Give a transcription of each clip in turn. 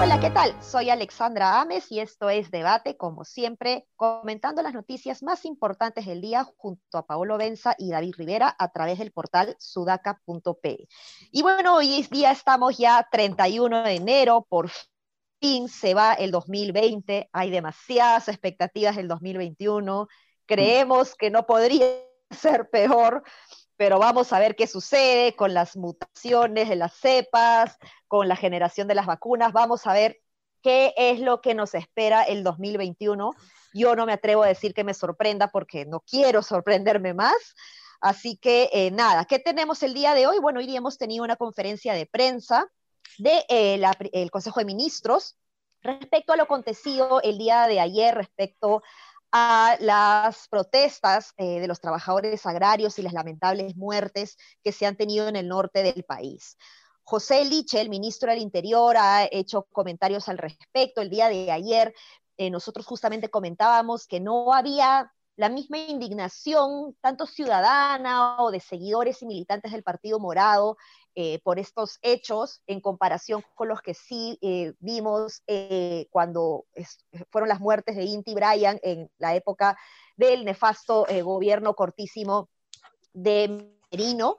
Hola, ¿qué tal? Soy Alexandra Ames y esto es Debate, como siempre, comentando las noticias más importantes del día junto a Paolo Benza y David Rivera a través del portal sudaca.p. Y bueno, hoy día estamos ya 31 de enero, por fin se va el 2020, hay demasiadas expectativas del 2021, creemos que no podría ser peor, pero vamos a ver qué sucede con las mutaciones de las cepas, con la generación de las vacunas, vamos a ver qué es lo que nos espera el 2021. Yo no me atrevo a decir que me sorprenda porque no quiero sorprenderme más. Así que eh, nada, ¿qué tenemos el día de hoy? Bueno, hoy día hemos tenido una conferencia de prensa del de, eh, Consejo de Ministros respecto a lo acontecido el día de ayer respecto a las protestas eh, de los trabajadores agrarios y las lamentables muertes que se han tenido en el norte del país. José Liche, el ministro del Interior, ha hecho comentarios al respecto. El día de ayer eh, nosotros justamente comentábamos que no había la misma indignación, tanto ciudadana o de seguidores y militantes del Partido Morado, eh, por estos hechos en comparación con los que sí eh, vimos eh, cuando fueron las muertes de Inti Bryan en la época del nefasto gobierno cortísimo de Merino.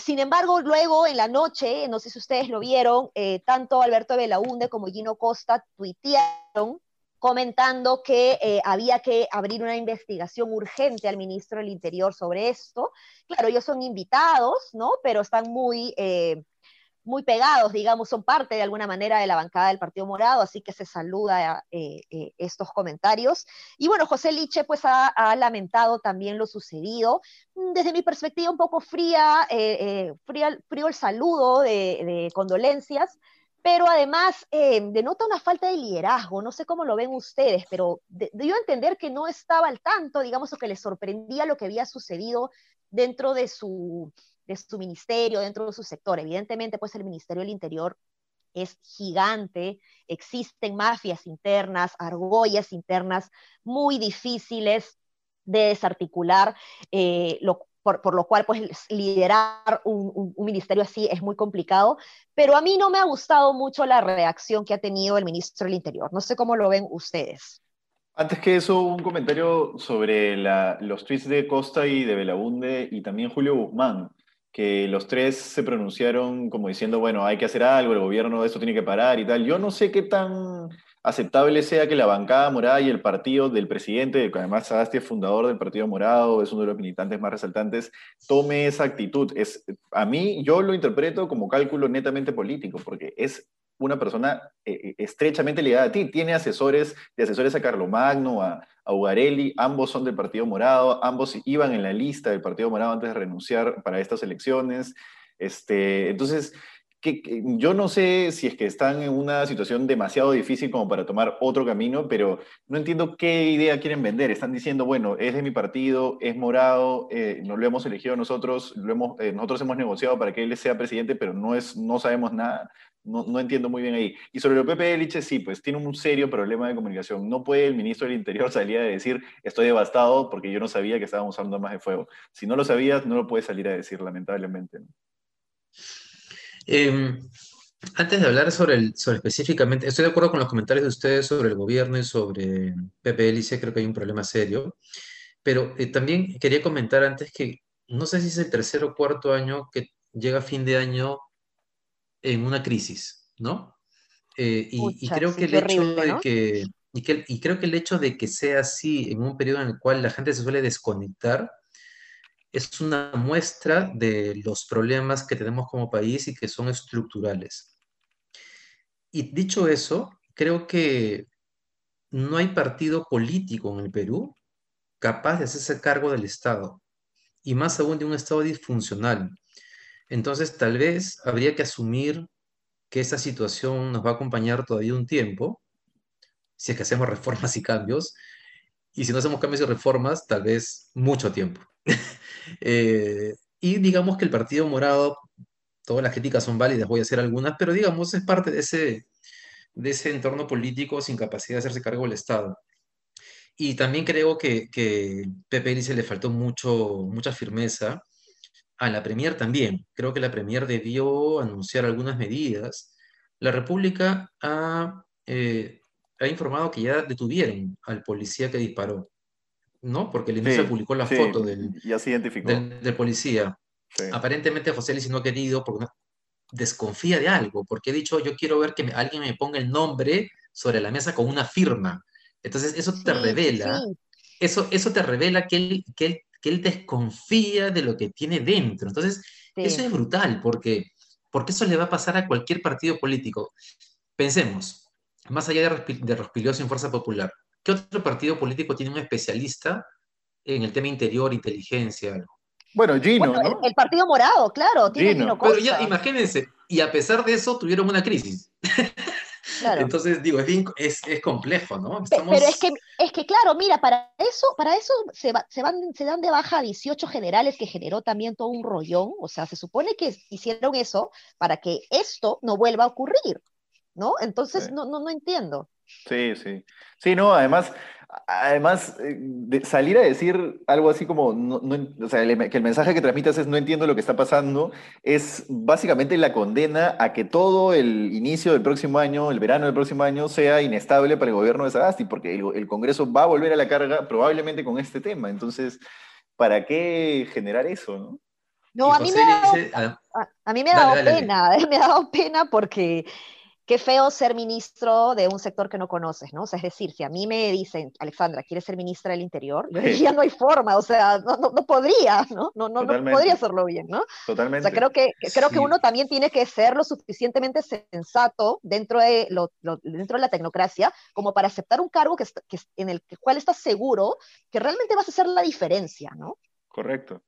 sin embargo, luego en la noche, no sé si ustedes lo vieron, tanto Alberto Belaunde como Gino Costa tuitearon comentando que eh, había que abrir una investigación urgente al ministro del Interior sobre esto. Claro, ellos son invitados, ¿no? Pero están muy, eh, muy pegados, digamos, son parte de alguna manera de la bancada del Partido Morado, así que se saluda eh, estos comentarios. Y bueno, José Liche pues ha, lamentado también lo sucedido. Desde mi perspectiva un poco fría, frío el saludo de, de condolencias, pero además eh, denota una falta de liderazgo, no sé cómo lo ven ustedes, pero dio a entender que no estaba al tanto, digamos, o que le sorprendía lo que había sucedido dentro de su, de su ministerio, dentro de su sector. Evidentemente, pues el Ministerio del Interior es gigante, existen mafias internas, argollas internas muy difíciles de desarticular, eh, lo, por, lo cual pues liderar un, ministerio así es muy complicado, pero a mí no me ha gustado mucho la reacción que ha tenido el ministro del Interior. No sé cómo lo ven ustedes. Antes que eso, un comentario sobre los tweets de Costa y de Belaunde y también Julio Guzmán, que los tres se pronunciaron como diciendo, bueno, hay que hacer algo, el gobierno de esto tiene que parar y tal. Yo no sé qué tan aceptable sea que la bancada morada y el partido del presidente, que además Sagasti es fundador del Partido Morado, es uno de los militantes más resaltantes, tome esa actitud. Es, a mí, yo lo interpreto como cálculo netamente político, porque es una persona eh, eh, estrechamente ligada a ti. Tiene asesores, de asesores a Carlomagno, a, a Ugarelli, ambos son del Partido Morado, ambos iban en la lista del Partido Morado antes de renunciar para estas elecciones. Este, entonces, yo no sé si es que están en una situación demasiado difícil como para tomar otro camino, pero no entiendo qué idea quieren vender. Están diciendo, bueno, es de mi partido, es morado, eh, no lo hemos elegido nosotros, eh, nosotros hemos negociado para que él sea presidente, pero no, es, no sabemos nada. No, entiendo muy bien ahí. Y sobre lo Pepe Eliche, sí, pues tiene un serio problema de comunicación. No puede el ministro del Interior salir a decir, estoy devastado porque yo no sabía que estábamos usando armas de fuego. Si no lo sabías, no lo puedes salir a decir, lamentablemente. Em, antes de hablar sobre, el, sobre específicamente, estoy de acuerdo con los comentarios de ustedes sobre el gobierno y sobre PPLC, creo que hay un problema serio, pero eh, también quería comentar antes que no sé si es el tercer o cuarto año que llega fin de año en una crisis, ¿no? Eh, y, creo que el hecho de que, y, que, y creo que el hecho de que sea así en un periodo en el cual la gente se suele desconectar, es una muestra de los problemas que tenemos como país y que son estructurales. Y dicho eso, creo que no hay partido político en el Perú capaz de hacerse cargo del Estado, y más aún de un Estado disfuncional. Entonces, tal vez habría que asumir que esta situación nos va a acompañar todavía un tiempo, si es que hacemos reformas y cambios, y si no hacemos cambios y reformas, tal vez mucho tiempo. Eh, y digamos que el Partido Morado, todas las críticas son válidas, voy a hacer algunas, pero digamos es parte de ese, de ese entorno político sin capacidad de hacerse cargo del Estado. Y también creo que, que Pepe se le faltó mucho, mucha firmeza. A la Premier también. Creo que la Premier debió anunciar algunas medidas. La República ha, eh, ha informado que ya detuvieron al policía que disparó, ¿no? Porque el inicio publicó la foto del, ya se identificó. del, policía. Aparentemente José Luis no ha querido porque desconfía de algo, porque he dicho yo quiero ver que alguien me ponga el nombre sobre la mesa con una firma. Entonces, eso te revela, Eso, eso te revela que él, que, él, que él desconfía de lo que tiene dentro. Entonces, eso es brutal, porque, porque eso le va a pasar a cualquier partido político. Pensemos, más allá de, de Rospiglioso en Fuerza Popular, ¿qué otro partido político tiene un especialista en el tema interior, inteligencia, algo? Bueno, Gino, ¿no? el, Partido Morado, claro, tiene Gino. Pero ya, imagínense, y a pesar de eso tuvieron una crisis. Entonces, digo, es, es, complejo, ¿no? Pero es que, es que, claro, mira, para eso, para eso se, se, van, se dan de baja 18 generales que generó también todo un rollón. O sea, se supone que hicieron eso para que esto no vuelva a ocurrir, ¿no? Entonces, no, no, no entiendo. Sí, sí. Sí, no, además, además eh, de salir a decir algo así como, no, o sea, que el mensaje que transmitas es no entiendo lo que está pasando, es básicamente la condena a que todo el inicio del próximo año, el verano del próximo año, sea inestable para el gobierno de Sagasti, porque el, Congreso va a volver a la carga probablemente con este tema. Entonces, ¿para qué generar eso, no? No, a mí, me ha a, mí me ha dado pena, me ha dado pena porque qué feo ser ministro de un sector que no conoces, ¿no? O sea, es decir, si a mí me dicen, Alexandra, ¿quieres ser ministra del Interior? Yo diría, no hay forma, o sea, no, no, podría, ¿no? No, no, no, podría hacerlo bien, ¿no? Totalmente. O sea, creo que, creo que uno también tiene que ser lo suficientemente sensato dentro de, lo, dentro de la tecnocracia como para aceptar un cargo que, que, en el cual estás seguro que realmente vas a hacer la diferencia, ¿no? Correcto.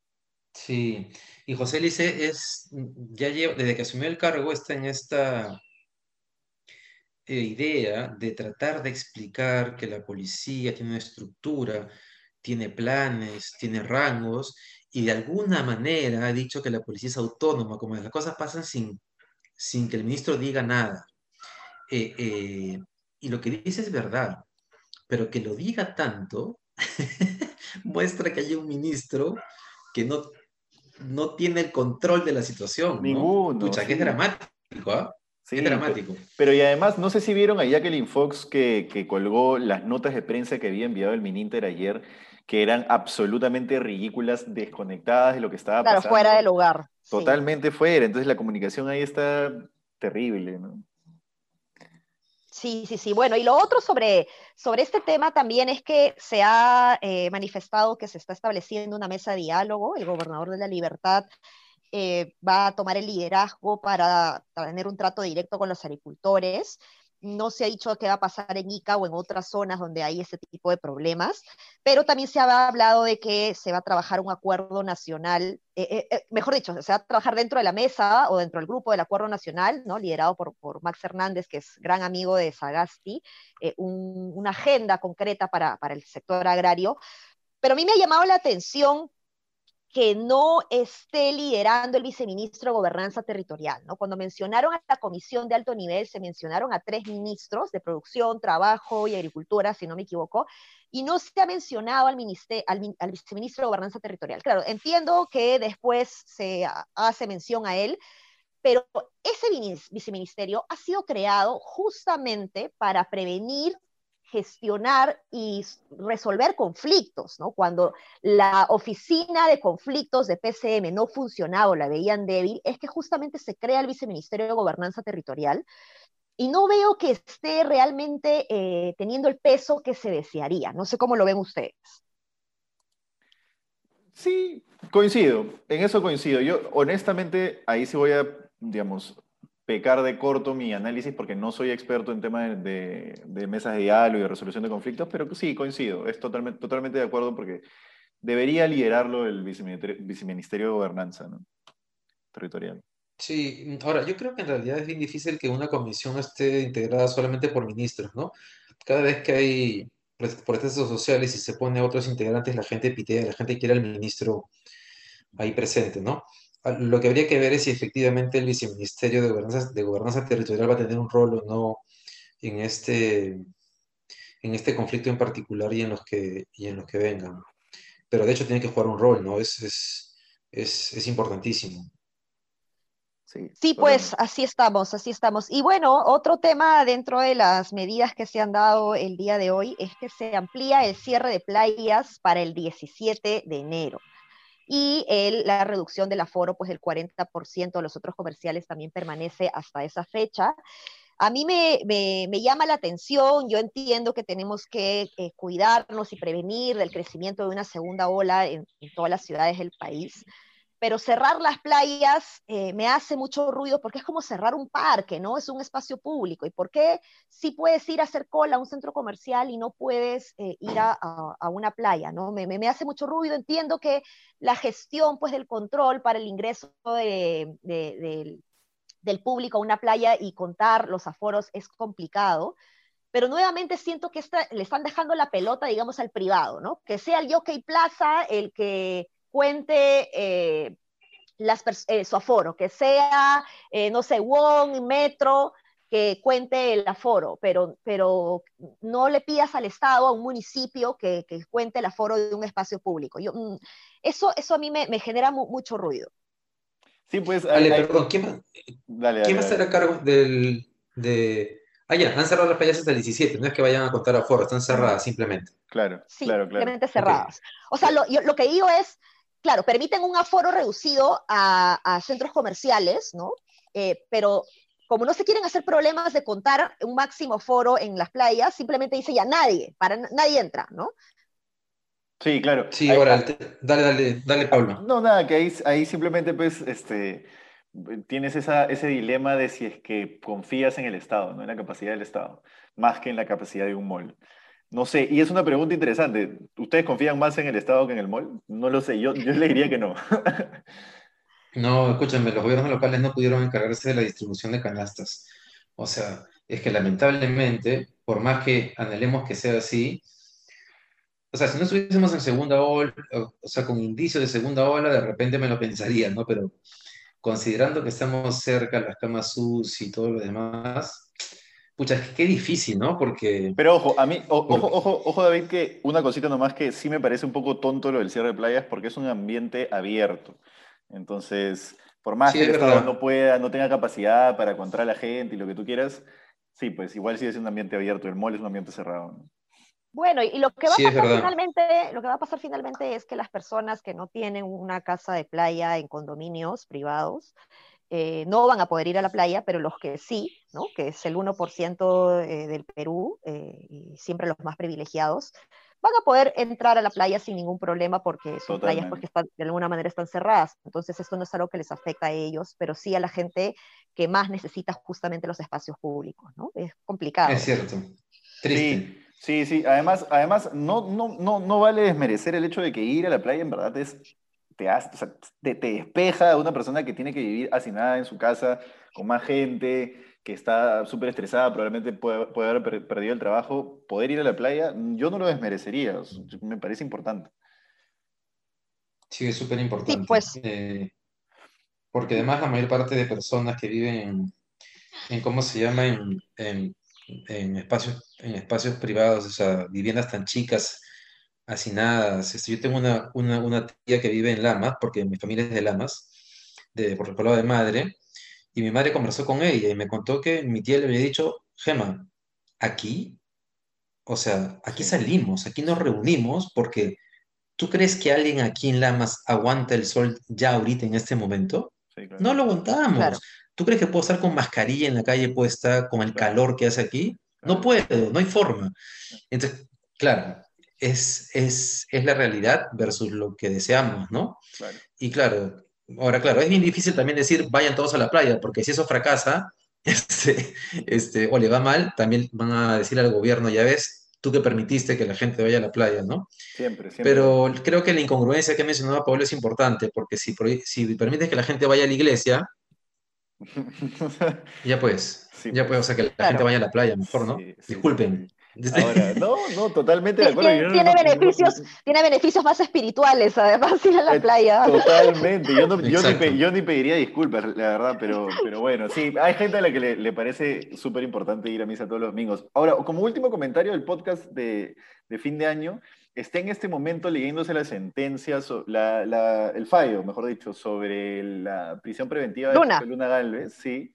Sí, y José Lice es, ya lleva, desde que asumió el cargo, está en esta idea de tratar de explicar que la policía tiene una estructura, tiene planes, tiene rangos, y de alguna manera ha dicho que la policía es autónoma, como las cosas pasan sin, sin que el ministro diga nada. Eh, eh, y lo que dice es verdad, pero que lo diga tanto muestra que hay un ministro que no, no tiene el control de la situación. Ninguno. que es dramático, ¿ah? Sí, dramático. Pero, y además, no sé si vieron a Jacqueline Fox que, que, colgó las notas de prensa que había enviado el Mininter ayer, que eran absolutamente ridículas, desconectadas de lo que estaba pasando. Claro, fuera de lugar. Totalmente fuera. Entonces la comunicación ahí está terrible, ¿no? Sí, sí, sí. Bueno, y lo otro sobre, sobre este tema también es que se ha eh, manifestado que se está estableciendo una mesa de diálogo. El gobernador de la Libertad eh, va a tomar el liderazgo para, tener un trato directo con los agricultores. No se ha dicho qué va a pasar en Ica o en otras zonas donde hay ese tipo de problemas, pero también se ha hablado de que se va a trabajar un acuerdo nacional, eh, eh, mejor dicho, se va a trabajar dentro de la mesa o dentro del grupo del acuerdo nacional, ¿no? liderado por, por Max Hernández, que es gran amigo de Sagasti, una agenda concreta para, para el sector agrario. Pero a mí me ha llamado la atención que no esté liderando el viceministro de Gobernanza Territorial. ¿no? Cuando mencionaron a la comisión de alto nivel, se mencionaron a tres ministros de Producción, Trabajo y Agricultura, si no me equivoco, y no se ha mencionado al, al, viceministro de Gobernanza Territorial. Claro, entiendo que después se hace mención a él, pero ese viceministerio ha sido creado justamente para prevenir gestionar y resolver conflictos, ¿no? Cuando la oficina de conflictos de PCM no funcionaba o la veían débil, es que justamente se crea el Viceministerio de Gobernanza Territorial y no veo que esté realmente eh, teniendo el peso que se desearía. No sé cómo lo ven ustedes. Sí, coincido, en eso coincido. Yo honestamente ahí sí voy a, digamos, pecar de corto mi análisis porque no soy experto en temas de, mesas de diálogo y de resolución de conflictos, pero sí, coincido, es totalmente, totalmente de acuerdo porque debería liderarlo el viceministerio, de Gobernanza territorial. Sí, ahora yo creo que en realidad es bien difícil que una comisión esté integrada solamente por ministros, ¿no? Cada vez que hay protestos sociales y se pone a otros integrantes, la gente pitea, la gente quiere al ministro ahí presente, ¿no? Lo que habría que ver es si efectivamente el viceministerio de gobernanza, de gobernanza territorial va a tener un rol o no en este, en este conflicto en particular y en los que, y en los que vengan. Pero de hecho tiene que jugar un rol, ¿no? Es, es, es, es importantísimo. Sí, pues así estamos, así estamos. Y bueno, otro tema dentro de las medidas que se han dado el día de hoy es que se amplía el cierre de playas para el 17 de enero y la reducción del aforo, pues el 40% de los otros comerciales también permanece hasta esa fecha. A mí me, llama la atención, yo entiendo que tenemos que eh, cuidarnos y prevenir del crecimiento de una segunda ola en todas las ciudades del país, pero cerrar las playas eh, me hace mucho ruido porque es como cerrar un parque, ¿no? Es un espacio público. ¿Y por qué sí puedes ir a hacer cola a un centro comercial y no puedes eh, ir a, una playa, ¿no? Me, me, hace mucho ruido. Entiendo que la gestión, pues, del control para el ingreso del, del público a una playa y contar los aforos es complicado, pero nuevamente siento que le están dejando la pelota, digamos, al privado, ¿no? Que sea el Jockey Plaza el que cuente eh, las eh, su aforo, que sea, eh, no sé, Wong, Metro, que cuente el aforo, pero, pero no le pidas al Estado, a un municipio, que, cuente el aforo de un espacio público. Yo, mm, eso, eso a mí me, genera mucho ruido. Sí, pues... Dale, perdón, ¿quién, va, ¿quién va a estar a cargo del, de... Ah, ya, han cerrado las playas hasta el 17, no es que vayan a contar aforo, están cerradas simplemente. Claro, sí, claro, claro. Simplemente cerradas. O sea, lo, lo que digo es, claro, permiten un aforo reducido a, centros comerciales, ¿no? Eh, pero como no se quieren hacer problemas de contar un máximo aforo en las playas, simplemente dice ya nadie, para nadie entra, ¿no? Sí, claro. Sí, ahora, dale, dale, dale, Pablo. No, nada, que ahí, ahí simplemente pues, este, tienes ese dilema de si es que confías en el Estado, ¿no? en la capacidad del Estado, más que en la capacidad de un mall. No sé, y es una pregunta interesante. ¿Ustedes confían más en el Estado que en el mall? No lo sé, yo, yo le diría que no. no, escúchame, los gobiernos locales no pudieron encargarse de la distribución de canastas. O sea, es que lamentablemente, por más que anhelemos que sea así, o sea, si no estuviésemos en segunda ola, o sea, con indicios de segunda ola, de repente me lo pensaría, ¿no? Pero considerando que estamos cerca, las camas SUS y todo lo demás, Pucha, qué difícil, ¿no? Porque... Pero ojo, a mí, ojo, ojo, ojo, David, que una cosita nomás que sí me parece un poco tonto lo del cierre de playas porque es un ambiente abierto. Entonces, por más que el Estado no pueda, no tenga capacidad para controlar a la gente y lo que tú quieras, sí, pues igual sigue siendo un ambiente abierto. El mall es un ambiente cerrado. Bueno, y lo que va a pasar finalmente, lo que va a pasar finalmente es que las personas que no tienen una casa de playa en condominios privados eh, no van a poder ir a la playa, pero los que sí, ¿no? que es el 1% eh, del Perú, eh, y siempre los más privilegiados, van a poder entrar a la playa sin ningún problema porque son playas porque están, de alguna manera están cerradas. Entonces esto no es algo que les afecta a ellos, pero sí a la gente que más necesita justamente los espacios públicos. ¿no? Es complicado. Es cierto. Triste. Sí, sí, Además, además no, no, no, no vale desmerecer el hecho de que ir a la playa en verdad es te, te, despeja a una persona que tiene que vivir hacinada en su casa, con más gente, que está súper estresada, probablemente puede, puede, haber perdido el trabajo, poder ir a la playa, yo no lo desmerecería, me parece importante. Sí, es súper importante. pues. Eh, porque además la mayor parte de personas que viven en, ¿cómo se llama? En, en, espacios, en espacios privados, o sea, viviendas tan chicas, hacinadas. Este, yo tengo una, una, tía que vive en Lamas, porque mi familia es de Lamas, de, por el lado de madre, y mi madre conversó con ella y me contó que mi tía le había dicho, Gema, aquí, o sea, aquí salimos, aquí nos reunimos, porque ¿tú crees que alguien aquí en Lamas aguanta el sol ya ahorita en este momento? No lo aguantamos. ¿Tú crees que puedo estar con mascarilla en la calle puesta, con el calor que hace aquí? No puedo, no hay forma. Entonces, claro, es, es, es la realidad versus lo que deseamos, ¿no? Y claro, ahora claro, es bien difícil también decir vayan todos a la playa, porque si eso fracasa, este, este, o le va mal, también van a decir al gobierno, ya ves, tú que permitiste que la gente vaya a la playa, ¿no? Siempre, siempre. Pero creo que la incongruencia que mencionaba Pablo es importante, porque si, si permites que la gente vaya a la iglesia, ya pues, ya pues, o sea, que la gente vaya a la playa, mejor, ¿no? Disculpen. Ahora, no, no, totalmente de acuerdo. Tiene, tiene beneficios, tiene beneficios más espirituales, además, ir a la eh, playa. Totalmente. Yo, no, yo, ni, yo, ni, pediría disculpas, la verdad, pero, pero bueno, sí, hay gente a la que le, le parece súper importante ir a misa todos los domingos. Ahora, como último comentario del podcast de, de fin de año, está en este momento leyéndose la sentencia, la, la, el fallo, mejor dicho, sobre la prisión preventiva de Luna, Luna Galvez, sí.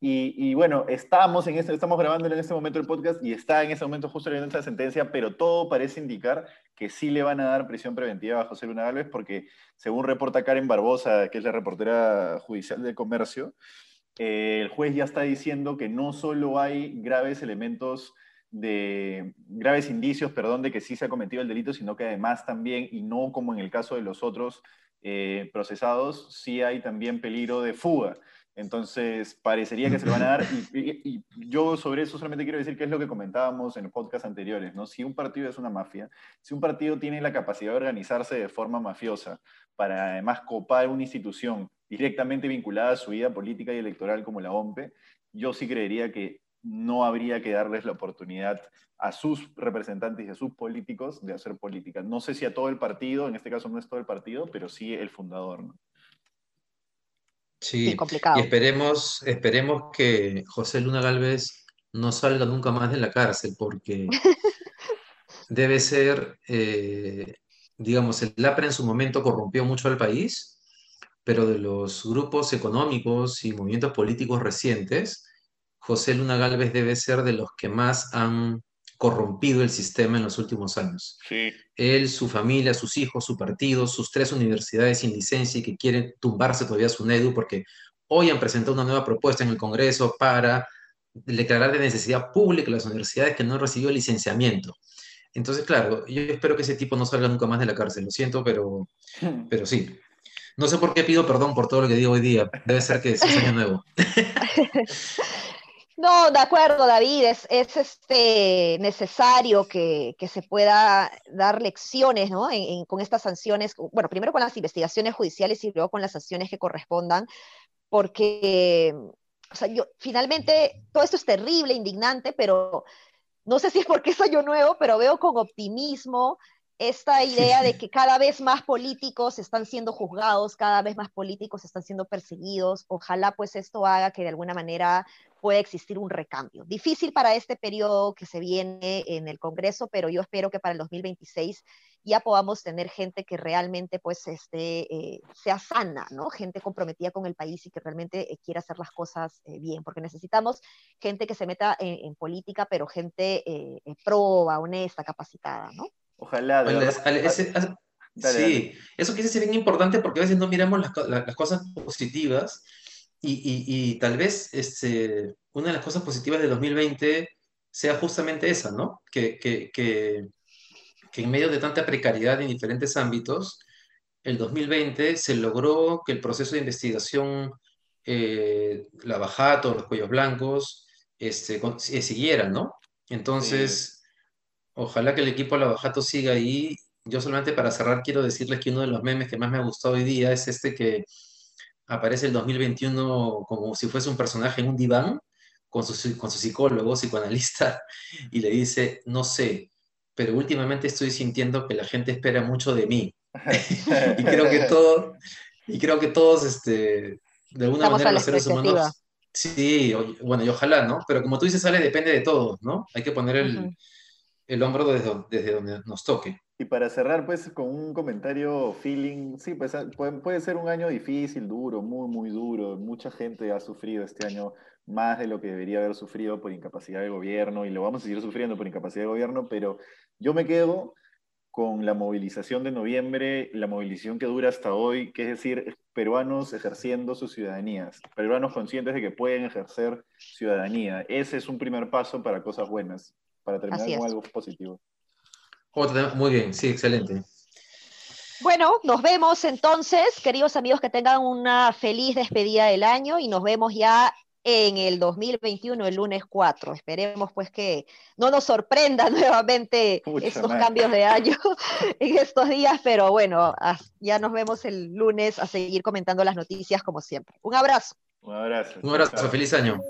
Y, bueno, estamos, en este, estamos grabando en este momento el podcast y está en este momento justo leyendo esta sentencia, pero todo parece indicar que sí le van a dar prisión preventiva a José Luna Galvez, porque según reporta Karen Barbosa, que es la reportera judicial de comercio, eh, el juez ya está diciendo que no solo hay graves elementos de graves indicios, perdón, de que sí se ha cometido el delito, sino que además también, y no como en el caso de los otros eh, procesados, sí hay también peligro de fuga. Entonces, parecería que se lo van a dar. Y, yo sobre eso solamente quiero decir que es lo que comentábamos en los podcasts anteriores, ¿no? Si un partido es una mafia, si un partido tiene la capacidad de organizarse de forma mafiosa para además copar una institución directamente vinculada a su vida política y electoral como la OMPE, yo sí creería que no habría que darles la oportunidad a sus representantes y a sus políticos de hacer política. No sé si a todo el partido, en este caso no es todo el partido, pero sí el fundador, ¿no? Sí, y esperemos, esperemos que José Luna Galvez no salga nunca más de la cárcel, porque debe ser, eh, digamos, el APRA en su momento corrompió mucho al país, pero de los grupos económicos y movimientos políticos recientes, José Luna Galvez debe ser de los que más han corrompido el sistema en los últimos años. Él, su familia, sus hijos, su partido, sus tres universidades sin licencia y que quieren tumbarse todavía su NEDU porque hoy han presentado una nueva propuesta en el Congreso para declarar de necesidad pública las universidades que no han recibido licenciamiento. Entonces, claro, yo espero que ese tipo no salga nunca más de la cárcel, lo siento, pero, pero sí. No sé por qué pido perdón por todo lo que digo hoy día, debe ser que es año nuevo. No, de acuerdo, David, es, es este, necesario que, se pueda dar lecciones ¿no? con estas sanciones, bueno, primero con las investigaciones judiciales y luego con las sanciones que correspondan, porque o sea, yo, finalmente todo esto es terrible, indignante, pero no sé si es porque es año nuevo, pero veo con optimismo esta idea de que cada vez más políticos están siendo juzgados, cada vez más políticos están siendo perseguidos. Ojalá pues esto haga que de alguna manera pueda existir un recambio. Difícil para este periodo que se viene en el Congreso, pero yo espero que para el 2026 ya podamos tener gente que realmente pues este, eh, sea sana, ¿no? Gente comprometida con el país y que realmente eh, quiera hacer las cosas eh, bien, porque necesitamos gente que se meta en, política, pero gente proba, honesta, capacitada, ¿no? Ojalá. sí, eso que es bien importante porque a veces no miramos las, cosas positivas y, tal vez este, una de las cosas positivas de 2020 sea justamente esa, ¿no? Que, que, en medio de tanta precariedad en diferentes ámbitos, el 2020 se logró que el proceso de investigación, eh, la Bajato, los cuellos blancos, este, eh, siguiera, ¿no? Entonces... Ojalá que el equipo de Lavajato siga ahí. Yo solamente para cerrar quiero decirles que uno de los memes que más me ha gustado hoy día es este que aparece el 2021 como si fuese un personaje en un diván con su, con su psicólogo, psicoanalista, y le dice, no sé, pero últimamente estoy sintiendo que la gente espera mucho de mí. y creo que todo, y creo que todos, este, de alguna manera los seres humanos, sí, bueno, y ojalá, ¿no? Pero como tú dices, sale, depende de todos, ¿no? Hay que poner el, el hombro desde, desde donde nos toque. Y para cerrar, pues, con un comentario feeling, sí, pues puede, ser un año difícil, duro, muy, muy duro. Mucha gente ha sufrido este año más de lo que debería haber sufrido por incapacidad de gobierno y lo vamos a seguir sufriendo por incapacidad de gobierno, pero yo me quedo con la movilización de noviembre, la movilización que dura hasta hoy, que es decir, peruanos ejerciendo sus ciudadanías, peruanos conscientes de que pueden ejercer ciudadanía. Ese es un primer paso para cosas buenas para terminar con algo positivo. Muy bien, sí, excelente. Bueno, nos vemos entonces, queridos amigos, que tengan una feliz despedida del año y nos vemos ya en el 2021, el lunes 4. Esperemos pues que no nos sorprenda nuevamente estos cambios de año en estos días, pero bueno, ya nos vemos el lunes a seguir comentando las noticias como siempre. Un abrazo. Un abrazo. Un abrazo, feliz año.